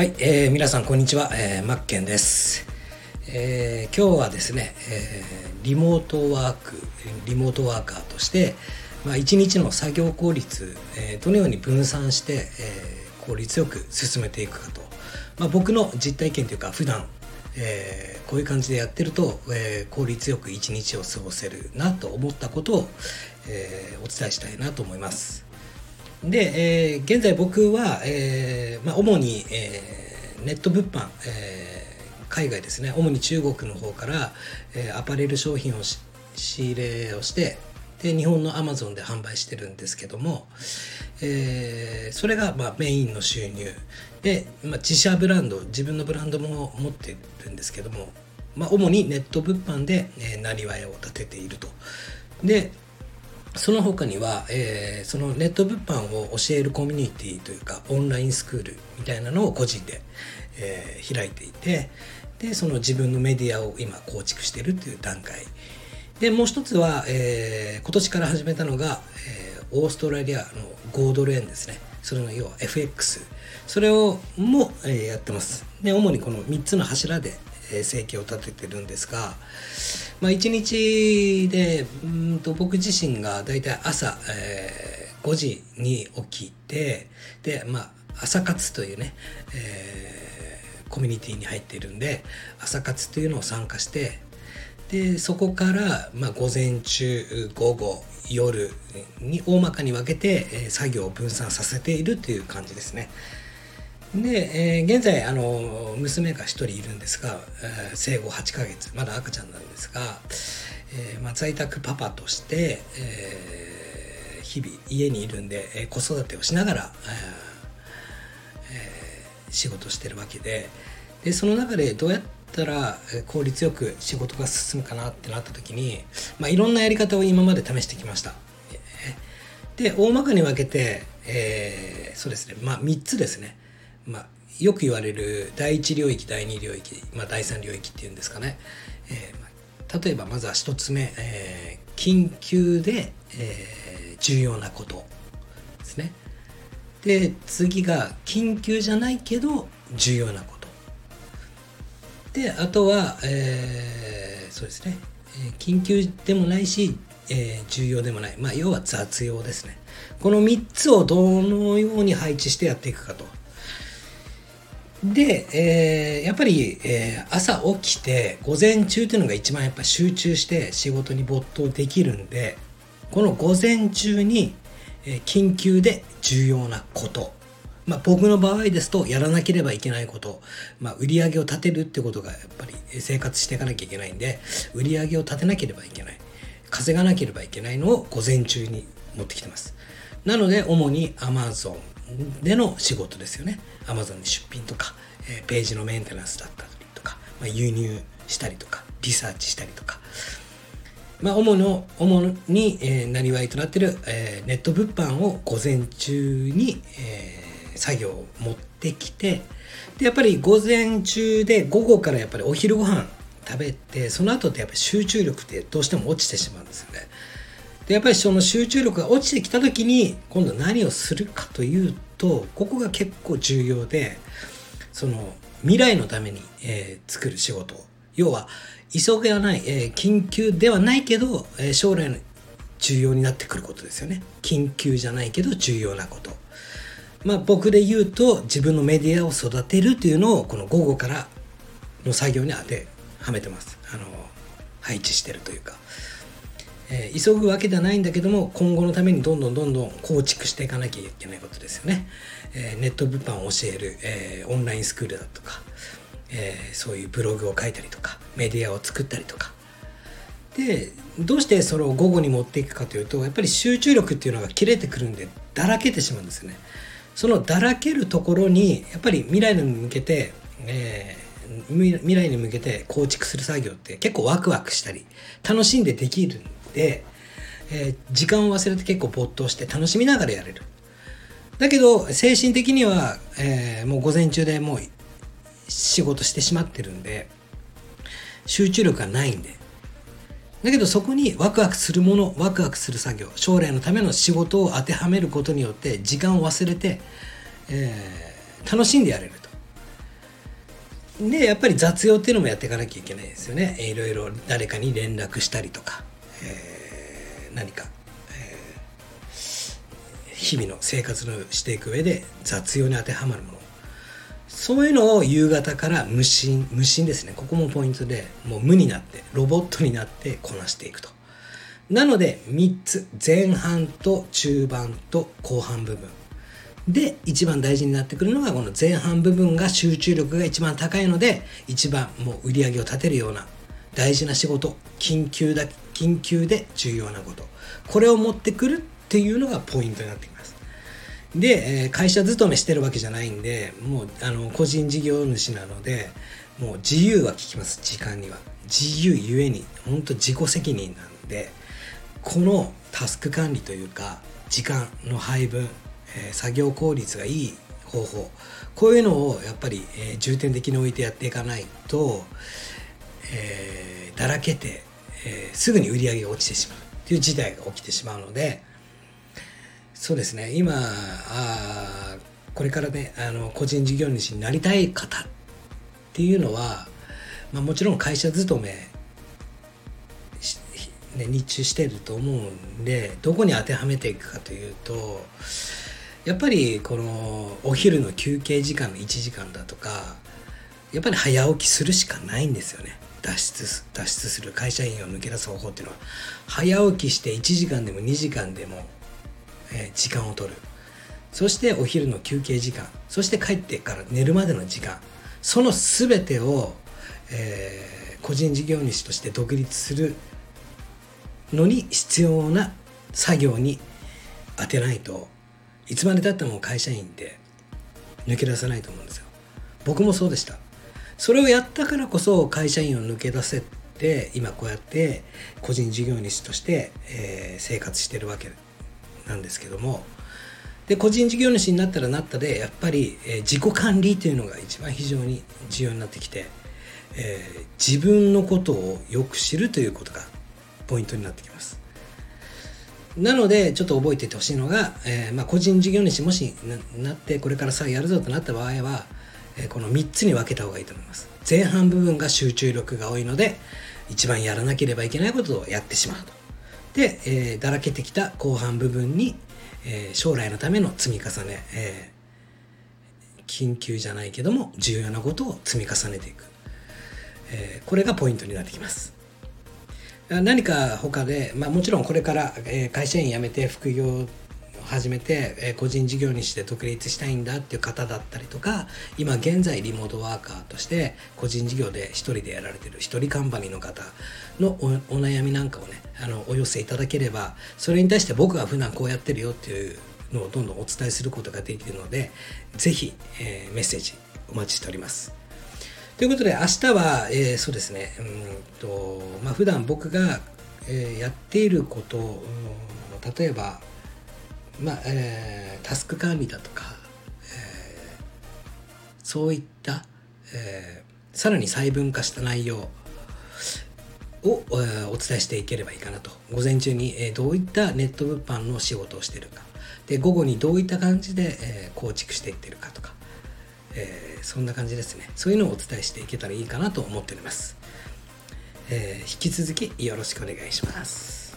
はい、えー皆さんこんにちは、えーマッケンです、えー今日はですね、えーリモートワークリモートワーカーとして、まあ、一日の作業効率、えーどのように分散して、えー効率よく進めていくかと、まあ、僕の実体験というか普段えーこういう感じでやってると、えー効率よく一日を過ごせるなと思ったことを、えーお伝えしたいなと思います。で、えー現在僕は、えーまあ、主に、えーネット物販、えー海外ですね主に中国の方から、えーアパレル商品を仕入れをしてで日本のアマゾンで販売してるんですけども、えーそれが、まあ、メインの収入で、まあ、自社ブランド自分のブランドも持ってるんですけども、まあ、主にネット物販で、えー、なりわいを立てていると。でその他には、えーそのネット物販を教えるコミュニティというかオンラインスクールみたいなのを個人で、えー開いていてでその自分のメディアを今構築しているという段階。でもう一つは、えー今年から始めたのが、えオーストラリアの5ドル円ですね。それの要は FX それをも、えやってます。で主にこの3つの柱で、生計を立ててるんですがまあ、1日でうんと僕自身がだいたい朝、えー5時に起きてで、まあ、朝活というね、えーコミュニティに入っているんで朝活というのを参加してでそこから、まあ、午前中午後夜に大まかに分けて、えー作業を分散させているという感じですね。で、えー現在あの娘が1人いるんですが、えー生後8ヶ月まだ赤ちゃんなんですが、えーまあ、在宅パパとして、えー日々家にいるんで、えー子育てをしながら、えー仕事してるわけででその中でどうやったら効率よく仕事が進むかなってなった時に、まあ、いろんなやり方を今まで試してきました。で大まかに分けて、えーそうですねまあ3つですね、まあ、よく言われる第1領域第2領域、まあ、第3領域っていうんですかね、えー例えばまずは1つ目、えー緊急で、えー重要なことですね。で次が緊急じゃないけど重要なこと。であとは、えーそうですね、え緊急でもないし、えー重要でもない、まあ、要は雑用ですね。この3つをどのように配置してやっていくかと。で、えーやっぱり、えー朝起きて午前中っていうのが一番やっぱ集中して仕事に没頭できるんでこの午前中に、えー緊急で重要なこと。まあ、僕の場合ですとやらなければいけないこと、まあ、売り上げを立てるってことがやっぱり生活していかなきゃいけないんで売り上げを立てなければいけない。稼がなければいけないのを午前中に持ってきてます。なので主に Amazon での仕事ですよね Amazon に出品とか、えページのメンテナンスだったりとか、まあ、輸入したりとかリサーチしたりとかまあ、主の主に、えー、なりわいとなってる、えーネット物販を午前中に、えー作業を持ってきてでやっぱり午前中で午後からやっぱりお昼ご飯食べてその後ってやっぱり集中力ってどうしても落ちてしまうんですよね。でやっぱりその集中力が落ちてきた時に今度何をするかというとここが結構重要でその未来のために、えー作る仕事。要は急ぎはない、えー緊急ではないけど、えー将来の重要になってくることですよね。緊急じゃないけど重要なこと。まあ僕で言うと自分のメディアを育てるというのをこの午後からの作業に当てはめてます。あの配置してるというか、えー急ぐわけではないんだけども今後のためにどんどんどんどん構築していかなきゃいけないことですよね、えーネット物販を教える、えーオンラインスクールだとか、えそういうブログを書いたりとかメディアを作ったりとか。でどうしてそれを午後に持っていくかというとやっぱり集中力っていうのが切れてくるんでだらけてしまうんですよね。そのだらけるところにやっぱり未来に向けて、えー未来に向けて構築する作業って結構ワクワクしたり楽しんでできるんで、えー時間を忘れて結構没頭して楽しみながらやれる。だけど精神的には、えーもう午前中でもう仕事してしまってるんで集中力がないんで。だけどそこにワクワクするものワクワクする作業将来のための仕事を当てはめることによって時間を忘れて、えー楽しんでやれると。でやっぱり雑用っていうのもやっていかなきゃいけないですよね。いろいろ誰かに連絡したりとか、えー、何か、えー、日々の生活のしていく上で雑用に当てはまるもの。そういうのを夕方から無心無心ですね。ここもポイントでもう無になってロボットになってこなしていくと。なので3つ前半と中盤と後半部分。で一番大事になってくるのがこの前半部分が集中力が一番高いので一番もう売り上げを立てるような大事な仕事緊急だ緊急で重要なこと。これを持ってくるっていうのがポイントになってきます。で、え、会社勤めしてるわけじゃないんでもうあの個人事業主なのでもう自由は効きます時間には。自由ゆえに本当自己責任なんでこのタスク管理というか時間の配分え、作業効率がいい方法こういうのをやっぱり、え、重点的に置いてやっていかないと、えー、だらけて、えー、すぐに売り上げが落ちてしまうという事態が起きてしまうのでそうですね。今あこれからねあの個人事業主になりたい方っていうのは、まあ、もちろん会社勤めね、日中してると思うんでどこに当てはめていくかというとやっぱりこのお昼の休憩時間の1時間だとかやっぱり早起きするしかないんですよね。脱出脱出する会社員を抜け出す方法っていうのは早起きして1時間でも2時間でも、えー、時間を取る。そしてお昼の休憩時間そして帰ってから寝るまでの時間その全てを、えー、個人事業主として独立するのに必要な作業に当てないといつまでたっても会社員って抜け出さないと思うんですよ。僕もそうでした。それをやったからこそ会社員を抜け出せて今こうやって個人事業主として、えー、生活してるわけなんですけどもで個人事業主になったらなったでやっぱり、えー、自己管理というのが一番非常に重要になってきて、えー、自分のことをよく知るということがポイントになってきます。なのでちょっと覚えていてほしいのが、えー、まあ、個人事業主もしなってこれからさやるぞとなった場合は、この3つに分けた方がいいと思います。前半部分が集中力が多いので一番やらなければいけないことをやってしまうと。で、えー、だらけてきた後半部分に、え将来のための積み重ね、え緊急じゃないけども重要なことを積み重ねていく、えこれがポイントになってきます。何か他で、まあ、もちろんこれから、え会社員辞めて副業始めて、え個人事業主で独立したいんだっていう方だったりとか今現在リモートワーカーとして個人事業で一人でやられてる一人カンパニーの方のお悩みなんかをねあのお寄せいただければそれに対して僕が普段こうやってるよっていうのをどんどんお伝えすることができるので是非、えー、メッセージお待ちしております。ということで明日は、えー、そうですねうんと、まあ普段僕が、えー、やっていること、例えば、まあえー、タスク管理だとか、えー、そういった、えー、さらに細分化した内容を、えー、お伝えしていければいいかなと。午前中に、えー、どういったネット物販の仕事をしてるか。で午後にどういった感じで、えー、構築していってるかとか。えー、そんな感じですね。そういうのをお伝えしていけたらいいかなと思っております、えー、引き続きよろしくお願いします。